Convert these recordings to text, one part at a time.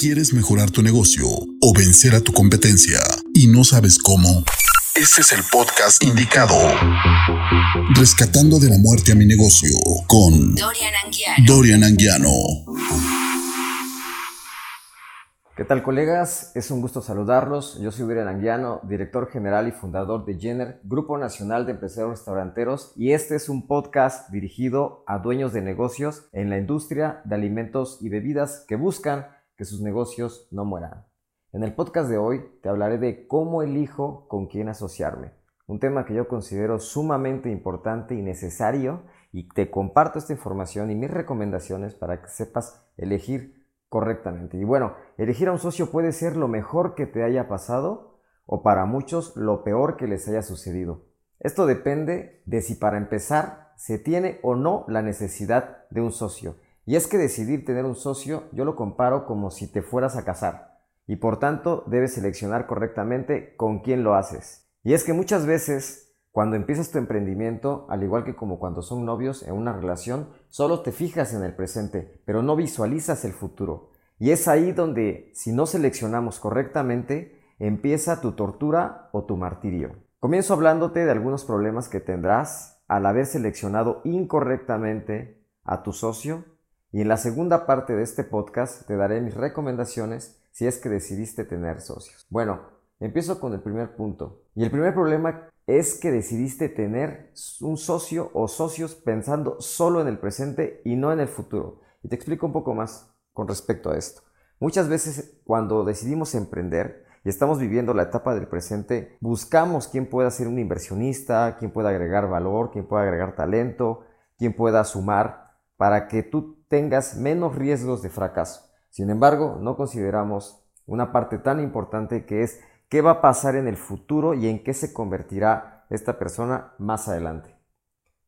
¿Quieres mejorar tu negocio o vencer a tu competencia y no sabes cómo? Este es el podcast indicado. Rescatando de la muerte a mi negocio con Dorian Anguiano. Dorian Anguiano. ¿Qué tal colegas? Es un gusto saludarlos. Yo soy Dorian Anguiano, director general y fundador de Jenner, Grupo Nacional de Empresarios Restauranteros, y este es un podcast dirigido a dueños de negocios en la industria de alimentos y bebidas que buscan que sus negocios no mueran. En el podcast de hoy te hablaré de cómo elijo con quién asociarme, un tema que yo considero sumamente importante y necesario y te comparto esta información y mis recomendaciones para que sepas elegir correctamente. Y bueno, elegir a un socio puede ser lo mejor que te haya pasado o para muchos lo peor que les haya sucedido. Esto depende de si para empezar se tiene o no la necesidad de un socio y es que decidir tener un socio yo lo comparo como si te fueras a casar y por tanto debes seleccionar correctamente con quién lo haces. Y es que muchas veces cuando empiezas tu emprendimiento, al igual que como cuando son novios en una relación, solo te fijas en el presente, pero no visualizas el futuro. Y es ahí donde, si no seleccionamos correctamente, empieza tu tortura o tu martirio. Comienzo hablándote de algunos problemas que tendrás al haber seleccionado incorrectamente a tu socio y en la segunda parte de este podcast te daré mis recomendaciones si es que decidiste tener socios. Bueno, empiezo con el primer punto. Y el primer problema es que decidiste tener un socio o socios pensando solo en el presente y no en el futuro. Y te explico un poco más con respecto a esto. Muchas veces cuando decidimos emprender y estamos viviendo la etapa del presente, buscamos quién pueda ser un inversionista, quién pueda agregar valor, quién pueda agregar talento, quién pueda sumar para que tú tengas menos riesgos de fracaso. Sin embargo, no consideramos una parte tan importante que es qué va a pasar en el futuro y en qué se convertirá esta persona más adelante.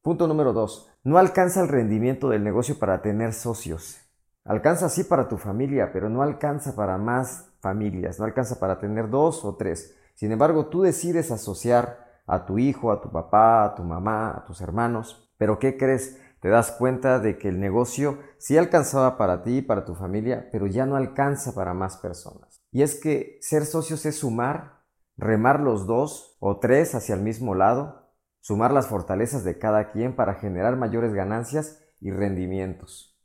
Punto número 2. No alcanza el rendimiento del negocio para tener socios. Alcanza sí para tu familia, pero no alcanza para más familias, no alcanza para tener dos o tres. Sin embargo, tú decides asociar a tu hijo, a tu papá, a tu mamá, a tus hermanos. Pero ¿qué crees? Te das cuenta de que el negocio sí alcanzaba para ti y para tu familia, pero ya no alcanza para más personas. Y es que ser socios es sumar, remar los dos o tres hacia el mismo lado, sumar las fortalezas de cada quien para generar mayores ganancias y rendimientos.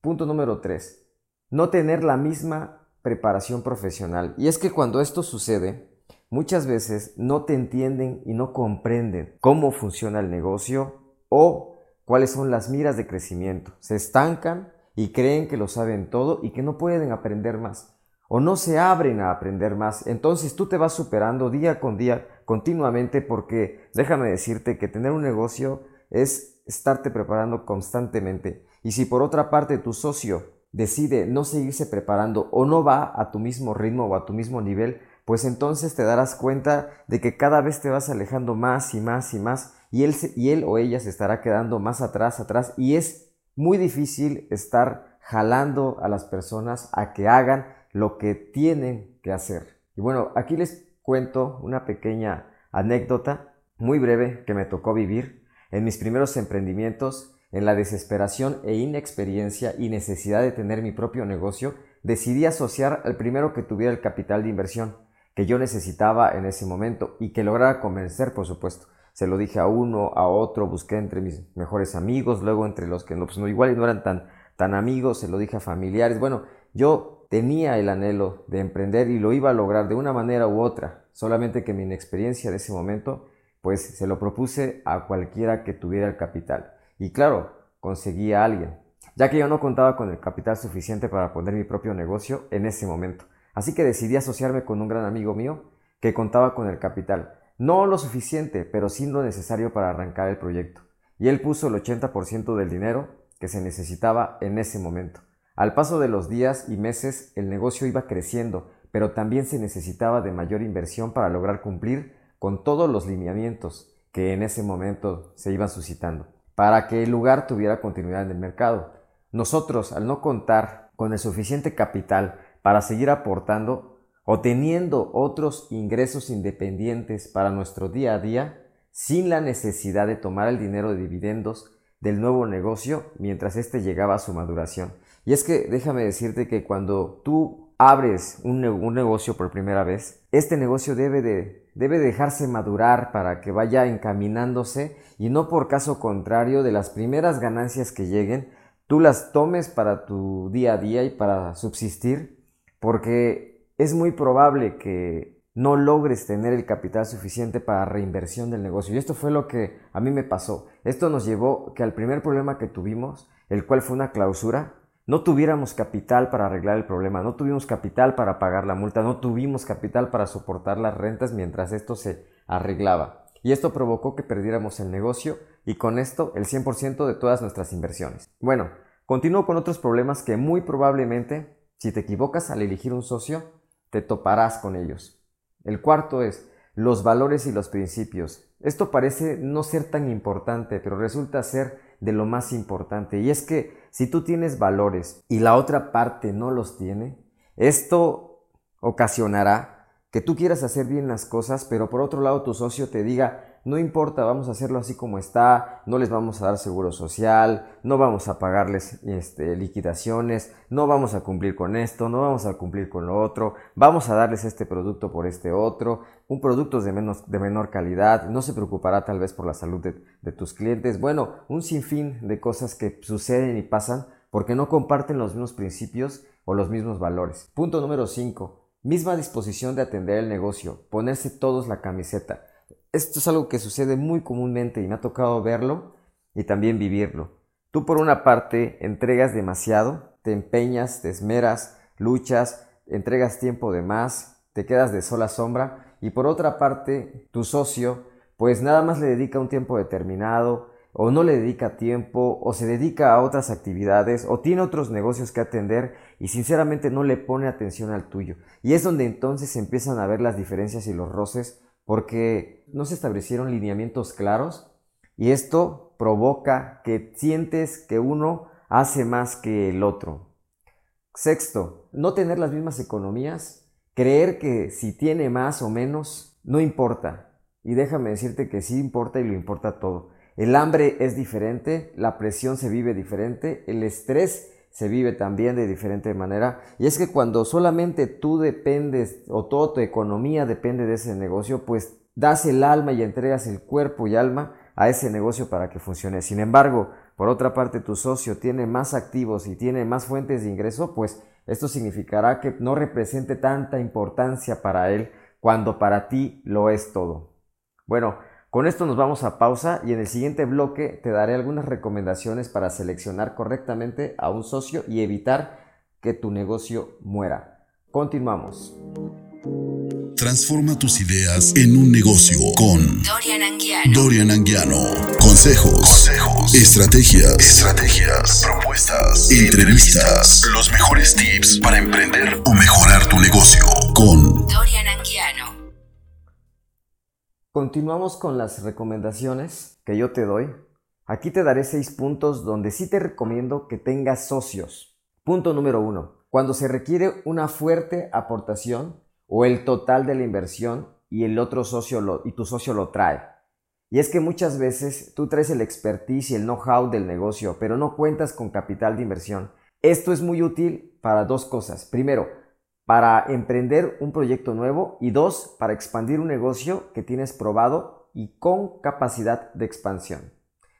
Punto número 3. No tener la misma preparación profesional. Y es que cuando esto sucede, muchas veces no te entienden y no comprenden cómo funciona el negocio o cuáles son las miras de crecimiento. Se estancan y creen que lo saben todo y que no pueden aprender más. O no se abren a aprender más. Entonces tú te vas superando día con día continuamente porque déjame decirte que tener un negocio es estarte preparando constantemente. Y si por otra parte tu socio decide no seguirse preparando o no va a tu mismo ritmo o a tu mismo nivel, pues entonces te darás cuenta de que cada vez te vas alejando más y más y más y él, y o ella se estará quedando más atrás, atrás y es muy difícil estar jalando a las personas a que hagan lo que tienen que hacer. Y bueno, aquí les cuento una pequeña anécdota muy breve que me tocó vivir en mis primeros emprendimientos, en la desesperación e inexperiencia y necesidad de tener mi propio negocio, decidí asociar al primero que tuviera el capital de inversión que yo necesitaba en ese momento y que lograra convencer, por supuesto. Se lo dije a uno, a otro, busqué entre mis mejores amigos, luego entre los que no, pues no, igual no eran tan, tan amigos, se lo dije a familiares. Bueno, yo tenía el anhelo de emprender y lo iba a lograr de una manera u otra, solamente que mi inexperiencia de ese momento, pues se lo propuse a cualquiera que tuviera el capital. Y claro, conseguí a alguien, ya que yo no contaba con el capital suficiente para poner mi propio negocio en ese momento. Así que decidí asociarme con un gran amigo mío que contaba con el capital. No lo suficiente, pero sí lo necesario para arrancar el proyecto. Y él puso el 80% del dinero que se necesitaba en ese momento. Al paso de los días y meses el negocio iba creciendo, pero también se necesitaba de mayor inversión para lograr cumplir con todos los lineamientos que en ese momento se iban suscitando, para que el lugar tuviera continuidad en el mercado. Nosotros, al no contar con el suficiente capital para seguir aportando o teniendo otros ingresos independientes para nuestro día a día sin la necesidad de tomar el dinero de dividendos del nuevo negocio mientras éste llegaba a su maduración. Y es que déjame decirte que cuando tú abres un, negocio por primera vez, este negocio debe de, debe dejarse madurar para que vaya encaminándose y no por caso contrario de las primeras ganancias que lleguen, tú las tomes para tu día a día y para subsistir, porque es muy probable que no logres tener el capital suficiente para reinversión del negocio. Y esto fue lo que a mí me pasó. Esto nos llevó que al primer problema que tuvimos, el cual fue una clausura, no tuviéramos capital para arreglar el problema, no tuvimos capital para pagar la multa, no tuvimos capital para soportar las rentas mientras esto se arreglaba. Y esto provocó que perdiéramos el negocio y con esto el 100% de todas nuestras inversiones. Bueno, continúo con otros problemas que muy probablemente, si te equivocas al elegir un socio, te toparás con ellos. El cuarto es los valores y los principios. Esto parece no ser tan importante, pero resulta ser de lo más importante. Y es que si tú tienes valores y la otra parte no los tiene, esto ocasionará que tú quieras hacer bien las cosas, pero por otro lado tu socio te diga, no importa, vamos a hacerlo así como está, no les vamos a dar seguro social, no vamos a pagarles este, liquidaciones, no vamos a cumplir con esto, no vamos a cumplir con lo otro, vamos a darles este producto por este otro, un producto de, menos, de menor calidad, no se preocupará tal vez por la salud de, de tus clientes, bueno, un sinfín de cosas que suceden y pasan porque no comparten los mismos principios o los mismos valores. Punto número 5. Misma disposición de atender el negocio, ponerse todos la camiseta esto es algo que sucede muy comúnmente y me ha tocado verlo y también vivirlo. Tú por una parte entregas demasiado, te empeñas, te esmeras, luchas, entregas tiempo de más, te quedas de sola sombra y por otra parte tu socio pues nada más le dedica un tiempo determinado o no le dedica tiempo o se dedica a otras actividades o tiene otros negocios que atender y sinceramente no le pone atención al tuyo. Y es donde entonces empiezan a ver las diferencias y los roces porque no se establecieron lineamientos claros y esto provoca que sientes que uno hace más que el otro. Sexto, no tener las mismas economías, creer que si tiene más o menos, no importa. Y déjame decirte que sí importa y lo importa todo. El hambre es diferente, la presión se vive diferente, el estrés se vive también de diferente manera. Y es que cuando solamente tú dependes o toda tu economía depende de ese negocio, pues das el alma y entregas el cuerpo y alma a ese negocio para que funcione. Sin embargo, por otra parte, tu socio tiene más activos y tiene más fuentes de ingreso, pues esto significará que no represente tanta importancia para él cuando para ti lo es todo. Bueno, con esto nos vamos a pausa y en el siguiente bloque te daré algunas recomendaciones para seleccionar correctamente a un socio y evitar que tu negocio muera. Continuamos. Transforma tus ideas en un negocio con Dorian Anguiano. Dorian Anguiano. Consejos, Consejos estrategias, estrategias, propuestas, entrevistas, los mejores tips para emprender o mejorar tu negocio con Dorian Anguiano. Continuamos con las recomendaciones que yo te doy. Aquí te daré seis puntos donde sí te recomiendo que tengas socios. Punto número uno. Cuando se requiere una fuerte aportación o el total de la inversión y el otro socio y tu socio lo trae. Y es que muchas veces tú traes el expertise y el know-how del negocio, pero no cuentas con capital de inversión. Esto es muy útil para dos cosas. Primero, para emprender un proyecto nuevo y dos, para expandir un negocio que tienes probado y con capacidad de expansión.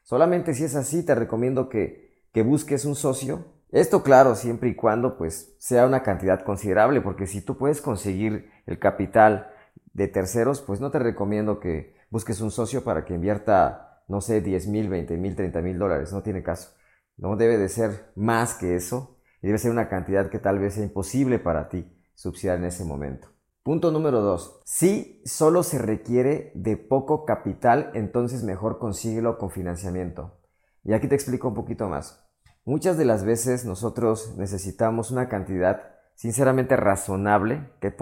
Solamente si es así, te recomiendo que, que busques un socio. Esto claro, siempre y cuando pues sea una cantidad considerable, porque si tú puedes conseguir el capital de terceros, pues no te recomiendo que busques un socio para que invierta, no sé, 10 mil, 20 mil, 30 mil dólares, no tiene caso. No debe de ser más que eso y debe ser una cantidad que tal vez sea imposible para ti subsidiar en ese momento. Punto número 2. Si solo se requiere de poco capital, entonces mejor consíguelo con financiamiento. Y aquí te explico un poquito más. Muchas de las veces nosotros necesitamos una cantidad sinceramente razonable que,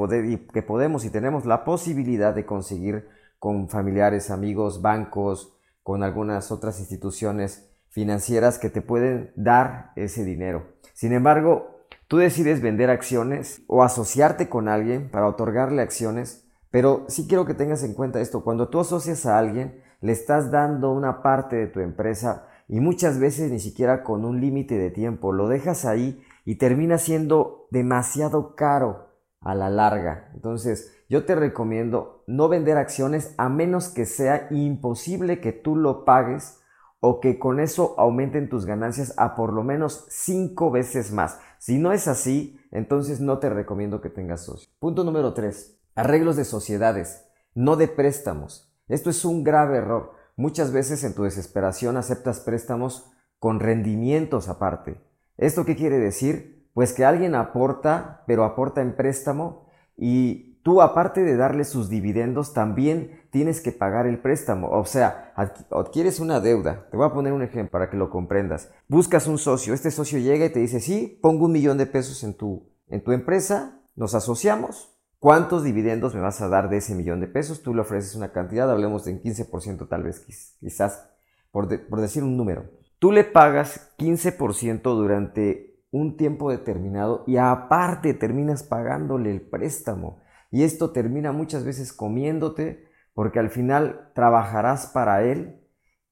que podemos y tenemos la posibilidad de conseguir con familiares, amigos, bancos, con algunas otras instituciones financieras que te pueden dar ese dinero. Sin embargo, Tú decides vender acciones o asociarte con alguien para otorgarle acciones, pero sí quiero que tengas en cuenta esto, cuando tú asocias a alguien, le estás dando una parte de tu empresa y muchas veces ni siquiera con un límite de tiempo, lo dejas ahí y termina siendo demasiado caro a la larga. Entonces, yo te recomiendo no vender acciones a menos que sea imposible que tú lo pagues o que con eso aumenten tus ganancias a por lo menos cinco veces más. Si no es así, entonces no te recomiendo que tengas socio. Punto número 3. Arreglos de sociedades, no de préstamos. Esto es un grave error. Muchas veces en tu desesperación aceptas préstamos con rendimientos aparte. ¿Esto qué quiere decir? Pues que alguien aporta, pero aporta en préstamo y tú aparte de darle sus dividendos también tienes que pagar el préstamo. O sea, adquieres una deuda. Te voy a poner un ejemplo para que lo comprendas. Buscas un socio. Este socio llega y te dice, sí, pongo un millón de pesos en tu, en tu empresa, nos asociamos. ¿Cuántos dividendos me vas a dar de ese millón de pesos? Tú le ofreces una cantidad, hablemos de un 15% tal vez, quizás, por, por decir un número. Tú le pagas 15% durante un tiempo determinado y aparte terminas pagándole el préstamo. Y esto termina muchas veces comiéndote porque al final trabajarás para él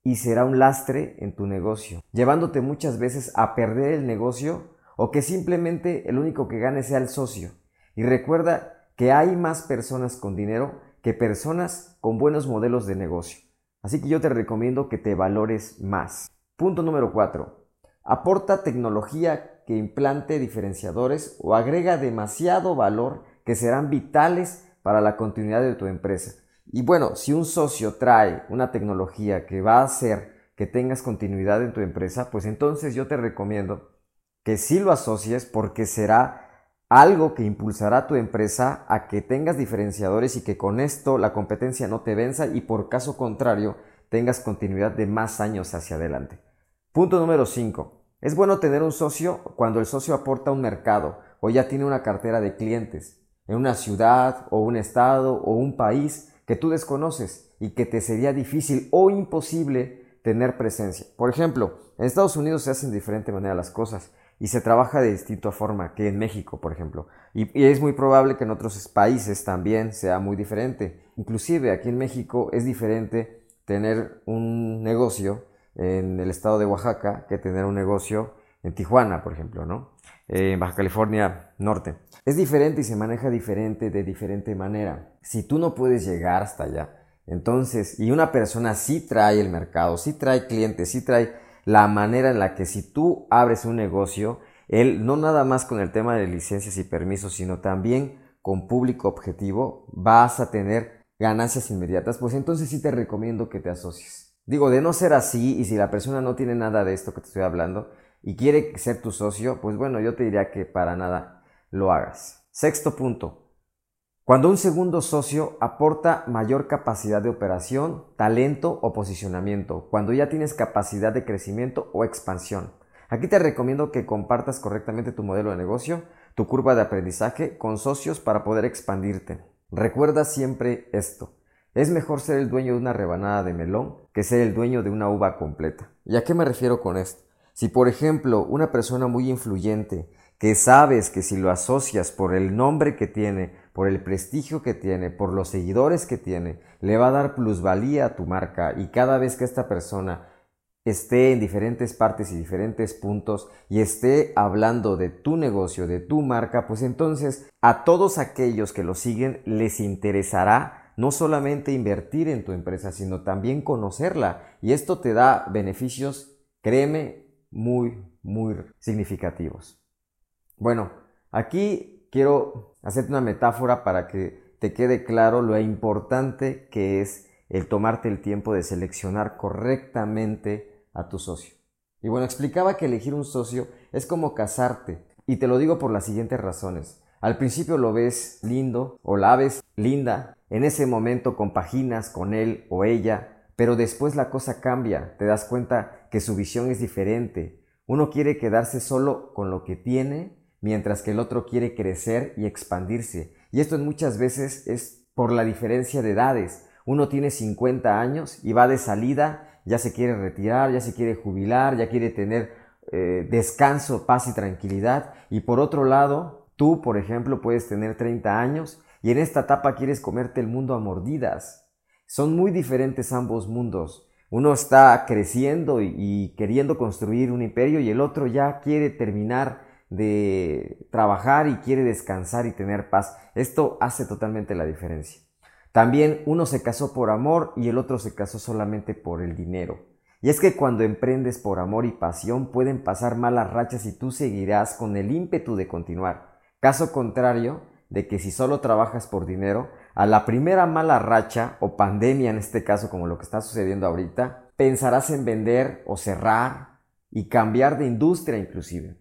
y será un lastre en tu negocio, llevándote muchas veces a perder el negocio o que simplemente el único que gane sea el socio. Y recuerda que hay más personas con dinero que personas con buenos modelos de negocio. Así que yo te recomiendo que te valores más. Punto número 4. Aporta tecnología que implante diferenciadores o agrega demasiado valor que serán vitales para la continuidad de tu empresa. Y bueno, si un socio trae una tecnología que va a hacer que tengas continuidad en tu empresa, pues entonces yo te recomiendo que sí lo asocies porque será algo que impulsará tu empresa a que tengas diferenciadores y que con esto la competencia no te venza y por caso contrario tengas continuidad de más años hacia adelante. Punto número 5. Es bueno tener un socio cuando el socio aporta un mercado o ya tiene una cartera de clientes en una ciudad o un estado o un país que tú desconoces y que te sería difícil o imposible tener presencia. Por ejemplo, en Estados Unidos se hacen de diferente manera las cosas y se trabaja de distinta forma que en México, por ejemplo. Y, y, es muy probable que en otros países también sea muy diferente. Inclusive aquí en México es diferente tener un negocio en el estado de Oaxaca que tener un negocio en Tijuana, por ejemplo, ¿no? Eh, en Baja California Norte. Es diferente y se maneja diferente de diferente manera. Si tú no puedes llegar hasta allá, entonces, y una persona sí trae el mercado, sí trae clientes, sí trae la manera en la que si tú abres un negocio, él no nada más con el tema de licencias y permisos, sino también con público objetivo, vas a tener ganancias inmediatas, pues entonces sí te recomiendo que te asocies. Digo, de no ser así, y si la persona no tiene nada de esto que te estoy hablando y quiere ser tu socio, pues bueno, yo te diría que para nada lo hagas. Sexto punto. Cuando un segundo socio aporta mayor capacidad de operación, talento o posicionamiento, cuando ya tienes capacidad de crecimiento o expansión. Aquí te recomiendo que compartas correctamente tu modelo de negocio, tu curva de aprendizaje con socios para poder expandirte. Recuerda siempre esto. Es mejor ser el dueño de una rebanada de melón que ser el dueño de una uva completa. ¿Y a qué me refiero con esto? Si por ejemplo una persona muy influyente que sabes que si lo asocias por el nombre que tiene, por el prestigio que tiene, por los seguidores que tiene, le va a dar plusvalía a tu marca y cada vez que esta persona esté en diferentes partes y diferentes puntos y esté hablando de tu negocio, de tu marca, pues entonces a todos aquellos que lo siguen les interesará no solamente invertir en tu empresa, sino también conocerla. Y esto te da beneficios, créeme, muy, muy significativos. Bueno, aquí quiero hacerte una metáfora para que te quede claro lo importante que es el tomarte el tiempo de seleccionar correctamente a tu socio. Y bueno, explicaba que elegir un socio es como casarte. Y te lo digo por las siguientes razones. Al principio lo ves lindo o la ves linda. En ese momento compaginas con él o ella. Pero después la cosa cambia. Te das cuenta que su visión es diferente. Uno quiere quedarse solo con lo que tiene, mientras que el otro quiere crecer y expandirse. Y esto muchas veces es por la diferencia de edades. Uno tiene 50 años y va de salida ya se quiere retirar, ya se quiere jubilar, ya quiere tener eh, descanso, paz y tranquilidad. Y por otro lado, tú, por ejemplo, puedes tener 30 años y en esta etapa quieres comerte el mundo a mordidas. Son muy diferentes ambos mundos. Uno está creciendo y, queriendo construir un imperio y el otro ya quiere terminar de trabajar y quiere descansar y tener paz. Esto hace totalmente la diferencia. También uno se casó por amor y el otro se casó solamente por el dinero. Y es que cuando emprendes por amor y pasión pueden pasar malas rachas y tú seguirás con el ímpetu de continuar. Caso contrario de que si solo trabajas por dinero, a la primera mala racha o pandemia en este caso como lo que está sucediendo ahorita, pensarás en vender o cerrar y cambiar de industria inclusive.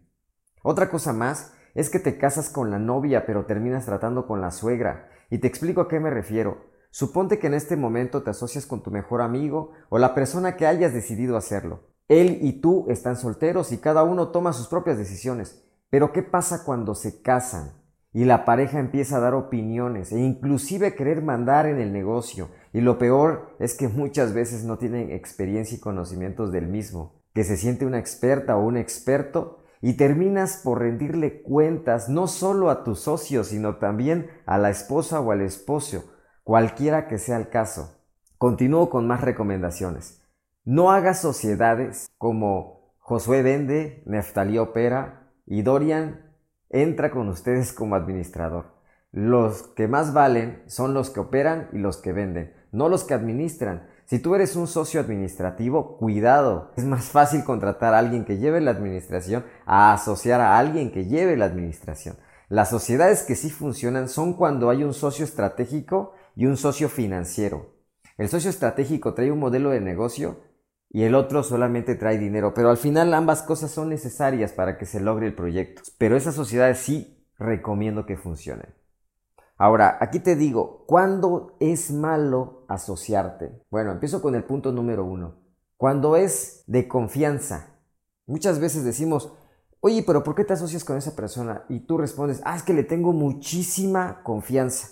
Otra cosa más es que te casas con la novia pero terminas tratando con la suegra. Y te explico a qué me refiero. Suponte que en este momento te asocias con tu mejor amigo o la persona que hayas decidido hacerlo. Él y tú están solteros y cada uno toma sus propias decisiones. Pero ¿qué pasa cuando se casan y la pareja empieza a dar opiniones e inclusive querer mandar en el negocio? Y lo peor es que muchas veces no tienen experiencia y conocimientos del mismo, que se siente una experta o un experto y terminas por rendirle cuentas no solo a tu socio, sino también a la esposa o al esposo, cualquiera que sea el caso. Continúo con más recomendaciones. No hagas sociedades como Josué vende, Neftalí opera y Dorian entra con ustedes como administrador. Los que más valen son los que operan y los que venden, no los que administran. Si tú eres un socio administrativo, cuidado. Es más fácil contratar a alguien que lleve la administración a asociar a alguien que lleve la administración. Las sociedades que sí funcionan son cuando hay un socio estratégico y un socio financiero. El socio estratégico trae un modelo de negocio y el otro solamente trae dinero, pero al final ambas cosas son necesarias para que se logre el proyecto. Pero esas sociedades sí recomiendo que funcionen. Ahora, aquí te digo, ¿cuándo es malo asociarte? Bueno, empiezo con el punto número uno. Cuando es de confianza. Muchas veces decimos, oye, pero ¿por qué te asocias con esa persona? Y tú respondes, ah, es que le tengo muchísima confianza.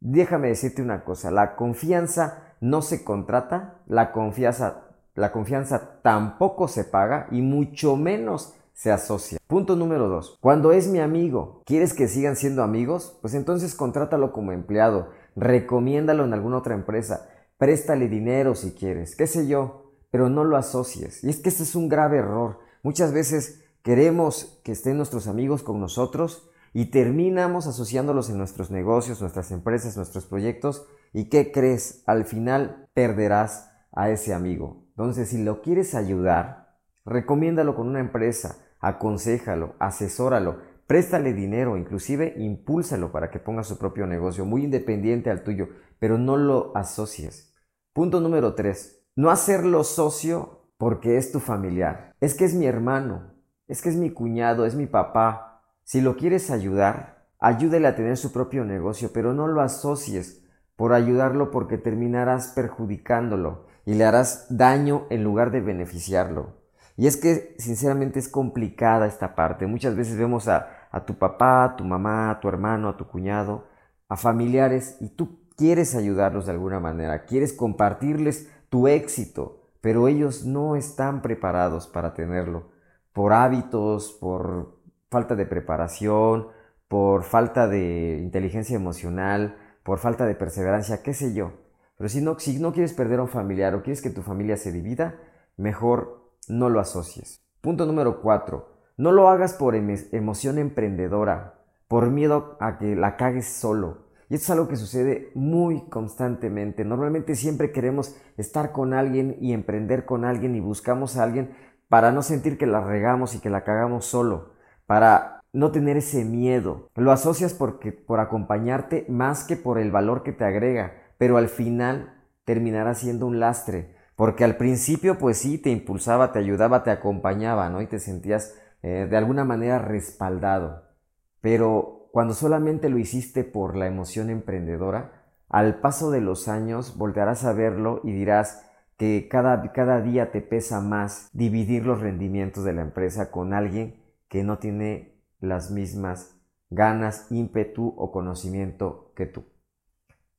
Déjame decirte una cosa, la confianza no se contrata, la confianza, la confianza tampoco se paga y mucho menos se asocia. Punto número dos. Cuando es mi amigo, ¿quieres que sigan siendo amigos? Pues entonces contrátalo como empleado, recomiéndalo en alguna otra empresa, préstale dinero si quieres, qué sé yo, pero no lo asocies. Y es que este es un grave error. Muchas veces queremos que estén nuestros amigos con nosotros y terminamos asociándolos en nuestros negocios, nuestras empresas, nuestros proyectos. ¿Y qué crees? Al final perderás a ese amigo. Entonces, si lo quieres ayudar, recomiéndalo con una empresa, aconsejalo, asesóralo, préstale dinero, inclusive impúlsalo para que ponga su propio negocio, muy independiente al tuyo, pero no lo asocies. Punto número 3. No hacerlo socio porque es tu familiar. Es que es mi hermano, es que es mi cuñado, es mi papá. Si lo quieres ayudar, ayúdale a tener su propio negocio, pero no lo asocies por ayudarlo porque terminarás perjudicándolo y le harás daño en lugar de beneficiarlo. Y es que sinceramente es complicada esta parte. Muchas veces vemos a, tu papá, a tu mamá, a tu hermano, a tu cuñado, a familiares y tú quieres ayudarlos de alguna manera, quieres compartirles tu éxito, pero ellos no están preparados para tenerlo por hábitos, por falta de preparación, por falta de inteligencia emocional, por falta de perseverancia, qué sé yo. Pero si no, quieres perder a un familiar o quieres que tu familia se divida, mejor no lo asocies. Punto número 4. No lo hagas por emoción emprendedora, por miedo a que la cagues solo. Y esto es algo que sucede muy constantemente. Normalmente siempre queremos estar con alguien y emprender con alguien y buscamos a alguien para no sentir que la regamos y que la cagamos solo, para no tener ese miedo. Lo asocias porque, por acompañarte más que por el valor que te agrega, pero al final terminará siendo un lastre porque al principio, pues sí, te impulsaba, te ayudaba, te acompañaba, ¿no? Y te sentías eh, de alguna manera respaldado. Pero cuando solamente lo hiciste por la emoción emprendedora, al paso de los años voltearás a verlo y dirás que cada, cada día te pesa más dividir los rendimientos de la empresa con alguien que no tiene las mismas ganas, ímpetu o conocimiento que tú.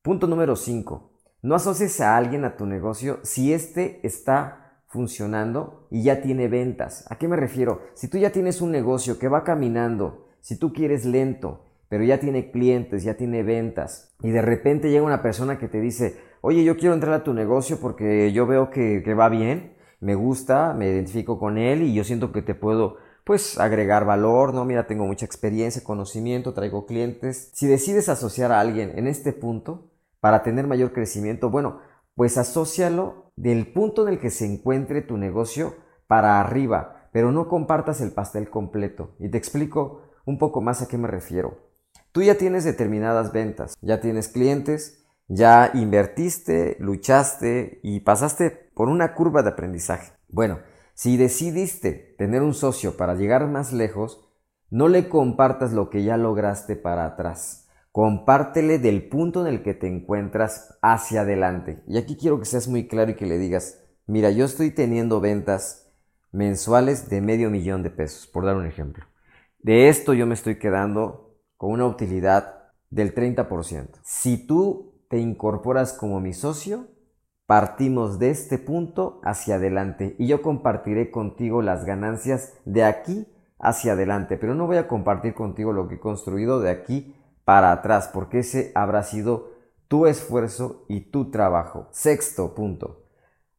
Punto número 5. No asocies a alguien a tu negocio si éste está funcionando y ya tiene ventas. ¿A qué me refiero? Si tú ya tienes un negocio que va caminando, si tú quieres lento, pero ya tiene clientes, ya tiene ventas, y de repente llega una persona que te dice, oye, yo quiero entrar a tu negocio porque yo veo que, que va bien, me gusta, me identifico con él y yo siento que te puedo pues agregar valor, ¿no? Mira, tengo mucha experiencia, conocimiento, traigo clientes. Si decides asociar a alguien en este punto para tener mayor crecimiento, bueno, pues asócialo del punto en el que se encuentre tu negocio para arriba, pero no compartas el pastel completo. Y te explico un poco más a qué me refiero. Tú ya tienes determinadas ventas, ya tienes clientes, ya invertiste, luchaste y pasaste por una curva de aprendizaje. Bueno, si decidiste tener un socio para llegar más lejos, no le compartas lo que ya lograste para atrás. Compártele del punto en el que te encuentras hacia adelante. Y aquí quiero que seas muy claro y que le digas, mira, yo estoy teniendo ventas mensuales de medio millón de pesos, por dar un ejemplo. De esto yo me estoy quedando con una utilidad del 30%. Si tú te incorporas como mi socio, Partimos de este punto hacia adelante y yo compartiré contigo las ganancias de aquí hacia adelante, pero no voy a compartir contigo lo que he construido de aquí para atrás, porque ese habrá sido tu esfuerzo y tu trabajo. Sexto punto.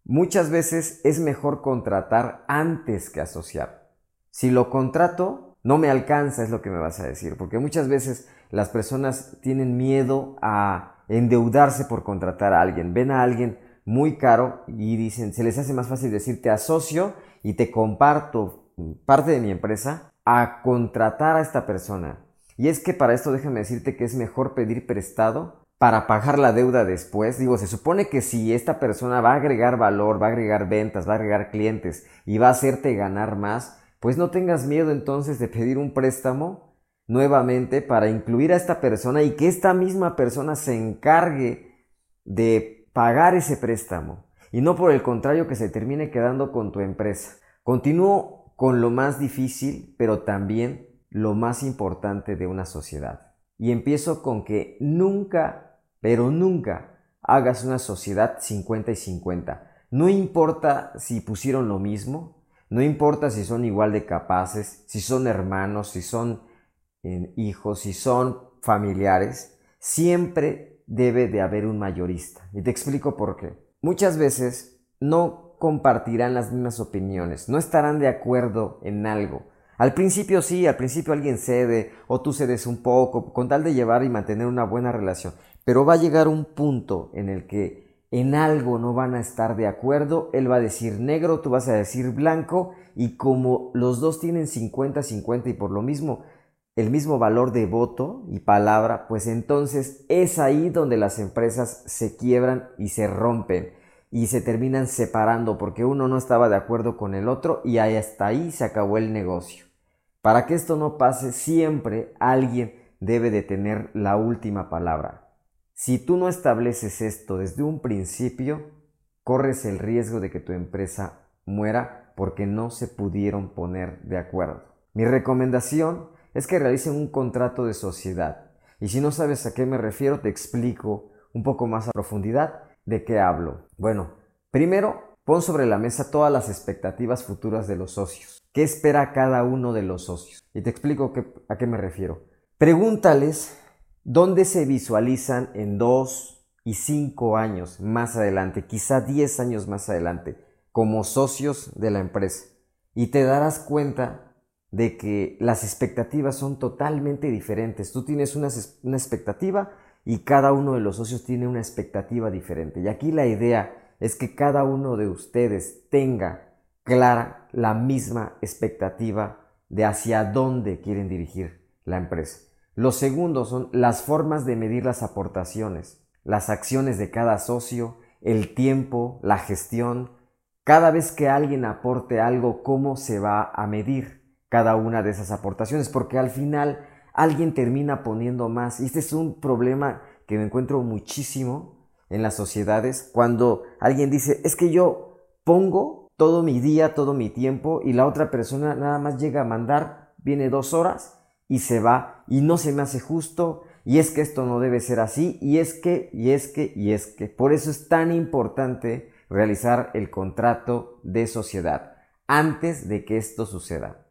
Muchas veces es mejor contratar antes que asociar. Si lo contrato, no me alcanza, es lo que me vas a decir, porque muchas veces las personas tienen miedo a endeudarse por contratar a alguien. Ven a alguien muy caro y dicen, se les hace más fácil decir te asocio y te comparto parte de mi empresa a contratar a esta persona. Y es que para esto déjame decirte que es mejor pedir prestado para pagar la deuda después. Digo, se supone que si esta persona va a agregar valor, va a agregar ventas, va a agregar clientes y va a hacerte ganar más, pues no tengas miedo entonces de pedir un préstamo nuevamente para incluir a esta persona y que esta misma persona se encargue de pagar ese préstamo y no por el contrario que se termine quedando con tu empresa. Continúo con lo más difícil, pero también lo más importante de una sociedad. Y empiezo con que nunca, pero nunca hagas una sociedad 50 y 50. No importa si pusieron lo mismo, no importa si son igual de capaces, si son hermanos, si son eh, hijos, si son familiares, siempre debe de haber un mayorista. Y te explico por qué. Muchas veces no compartirán las mismas opiniones, no estarán de acuerdo en algo. Al principio sí, al principio alguien cede o tú cedes un poco, con tal de llevar y mantener una buena relación. Pero va a llegar un punto en el que en algo no van a estar de acuerdo, él va a decir negro, tú vas a decir blanco, y como los dos tienen 50-50 y por lo mismo el mismo valor de voto y palabra, pues entonces es ahí donde las empresas se quiebran y se rompen y se terminan separando porque uno no estaba de acuerdo con el otro y hasta ahí se acabó el negocio. Para que esto no pase, siempre alguien debe de tener la última palabra. Si tú no estableces esto desde un principio, corres el riesgo de que tu empresa muera porque no se pudieron poner de acuerdo. Mi recomendación es que realicen un contrato de sociedad. Y si no sabes a qué me refiero, te explico un poco más a profundidad de qué hablo. Bueno, primero, pon sobre la mesa todas las expectativas futuras de los socios. ¿Qué espera cada uno de los socios? Y te explico a qué me refiero. Pregúntales dónde se visualizan en dos y cinco años más adelante, quizá diez años más adelante, como socios de la empresa. Y te darás cuenta de que las expectativas son totalmente diferentes. Tú tienes una, expectativa y cada uno de los socios tiene una expectativa diferente. Y aquí la idea es que cada uno de ustedes tenga clara la misma expectativa de hacia dónde quieren dirigir la empresa. Lo segundo son las formas de medir las aportaciones, las acciones de cada socio, el tiempo, la gestión. Cada vez que alguien aporte algo, ¿cómo se va a medir? cada una de esas aportaciones, porque al final alguien termina poniendo más. Y este es un problema que me encuentro muchísimo en las sociedades, cuando alguien dice, es que yo pongo todo mi día, todo mi tiempo, y la otra persona nada más llega a mandar, viene dos horas y se va, y no se me hace justo, y es que esto no debe ser así, y es que, y es que, y es que. Por eso es tan importante realizar el contrato de sociedad antes de que esto suceda.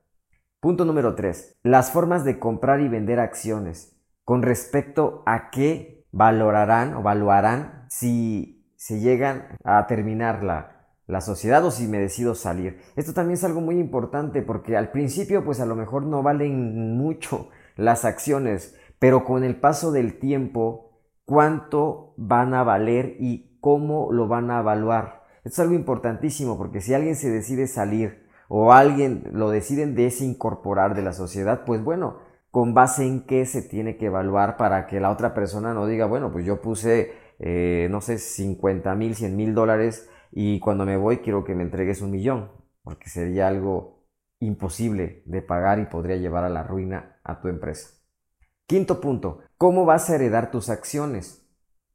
Punto número 3. Las formas de comprar y vender acciones. Con respecto a qué valorarán o valuarán si se llegan a terminar la, la sociedad o si me decido salir. Esto también es algo muy importante porque al principio pues a lo mejor no valen mucho las acciones, pero con el paso del tiempo, cuánto van a valer y cómo lo van a evaluar. Esto es algo importantísimo porque si alguien se decide salir o alguien lo deciden desincorporar de la sociedad, pues bueno, con base en qué se tiene que evaluar para que la otra persona no diga, bueno, pues yo puse, eh, no sé, 50 mil, 100 mil dólares y cuando me voy quiero que me entregues un millón, porque sería algo imposible de pagar y podría llevar a la ruina a tu empresa. Quinto punto, ¿cómo vas a heredar tus acciones?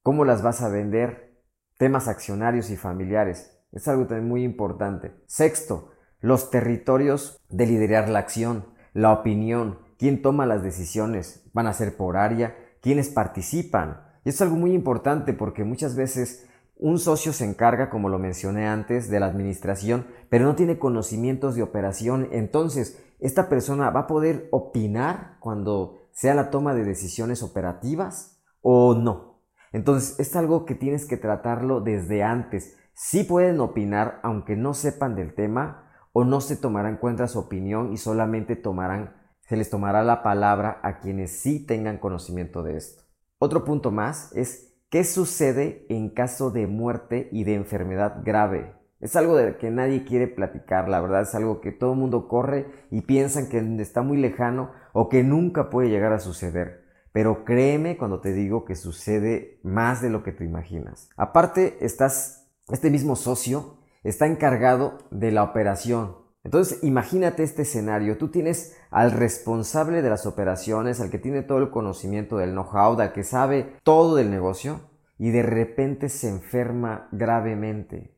¿Cómo las vas a vender? Temas accionarios y familiares. Es algo también muy importante. Sexto, los territorios de liderar la acción, la opinión, quién toma las decisiones, van a ser por área, quiénes participan. Y es algo muy importante porque muchas veces un socio se encarga, como lo mencioné antes, de la administración, pero no tiene conocimientos de operación. Entonces, esta persona va a poder opinar cuando sea la toma de decisiones operativas o no. Entonces, es algo que tienes que tratarlo desde antes. Sí pueden opinar aunque no sepan del tema o no se tomará en cuenta su opinión y solamente tomarán se les tomará la palabra a quienes sí tengan conocimiento de esto. Otro punto más es qué sucede en caso de muerte y de enfermedad grave. Es algo de que nadie quiere platicar, la verdad es algo que todo el mundo corre y piensan que está muy lejano o que nunca puede llegar a suceder. Pero créeme cuando te digo que sucede más de lo que te imaginas. Aparte, estás, este mismo socio está encargado de la operación, entonces, imagínate este escenario. Tú tienes al responsable de las operaciones, al que tiene todo el conocimiento del know-how, al que sabe todo del negocio, y de repente se enferma gravemente.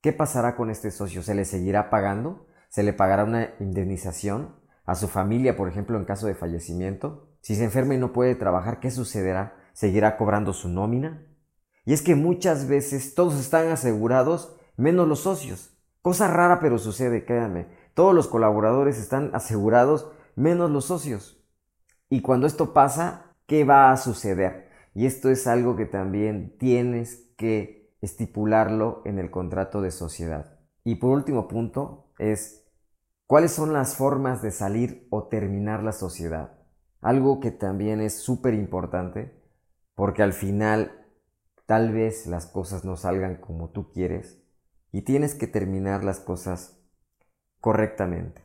¿Qué pasará con este socio? ¿Se le seguirá pagando? ¿Se le pagará una indemnización? ¿A su familia, por ejemplo, en caso de fallecimiento? Si se enferma y no puede trabajar, ¿qué sucederá? ¿Seguirá cobrando su nómina? Y es que muchas veces todos están asegurados menos los socios. Cosa rara pero sucede, créanme. Todos los colaboradores están asegurados menos los socios. Y cuando esto pasa, ¿qué va a suceder? Y esto es algo que también tienes que estipularlo en el contrato de sociedad. Y por último punto es, ¿cuáles son las formas de salir o terminar la sociedad? Algo que también es súper importante porque al final tal vez las cosas no salgan como tú quieres y tienes que terminar las cosas correctamente.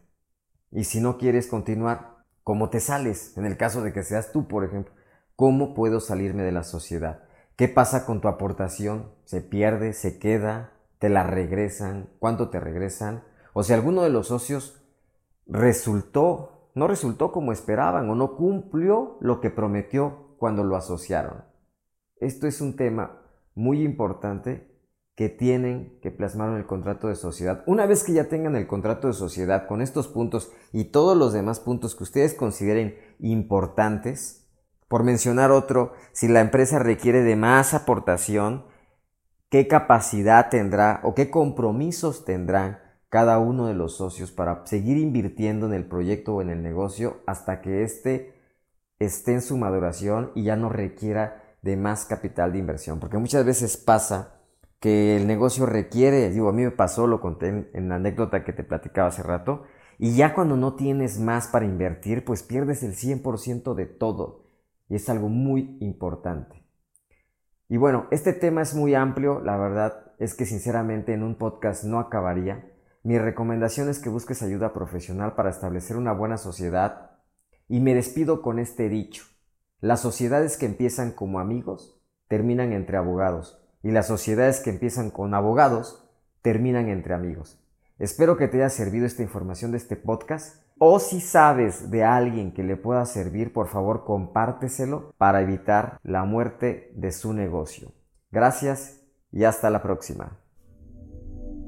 Y si no quieres continuar, ¿cómo te sales? En el caso de que seas tú, por ejemplo, ¿cómo puedo salirme de la sociedad? ¿Qué pasa con tu aportación? ¿Se pierde? ¿Se queda? ¿Te la regresan? ¿Cuánto te regresan? O si alguno de los socios resultó, no resultó como esperaban o no cumplió lo que prometió cuando lo asociaron. Esto es un tema muy importante que tienen que plasmar en el contrato de sociedad. Una vez que ya tengan el contrato de sociedad con estos puntos y todos los demás puntos que ustedes consideren importantes, por mencionar otro, si la empresa requiere de más aportación, qué capacidad tendrá o qué compromisos tendrán cada uno de los socios para seguir invirtiendo en el proyecto o en el negocio hasta que éste esté en su maduración y ya no requiera de más capital de inversión. Porque muchas veces pasa que el negocio requiere, digo, a mí me pasó, lo conté en, la anécdota que te platicaba hace rato, y ya cuando no tienes más para invertir, pues pierdes el 100% de todo, y es algo muy importante. Y bueno, este tema es muy amplio, la verdad es que sinceramente en un podcast no acabaría. Mi recomendación es que busques ayuda profesional para establecer una buena sociedad y me despido con este dicho. Las sociedades que empiezan como amigos terminan entre abogados y las sociedades que empiezan con abogados terminan entre amigos. Espero que te haya servido esta información de este podcast o si sabes de alguien que le pueda servir, por favor compárteselo para evitar la muerte de su negocio. Gracias y hasta la próxima.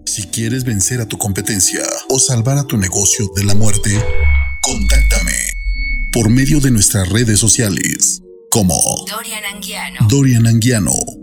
Si quieres vencer a tu competencia o salvar a tu negocio de la muerte, contáctame por medio de nuestras redes sociales como Dorian Anguiano. Dorian Anguiano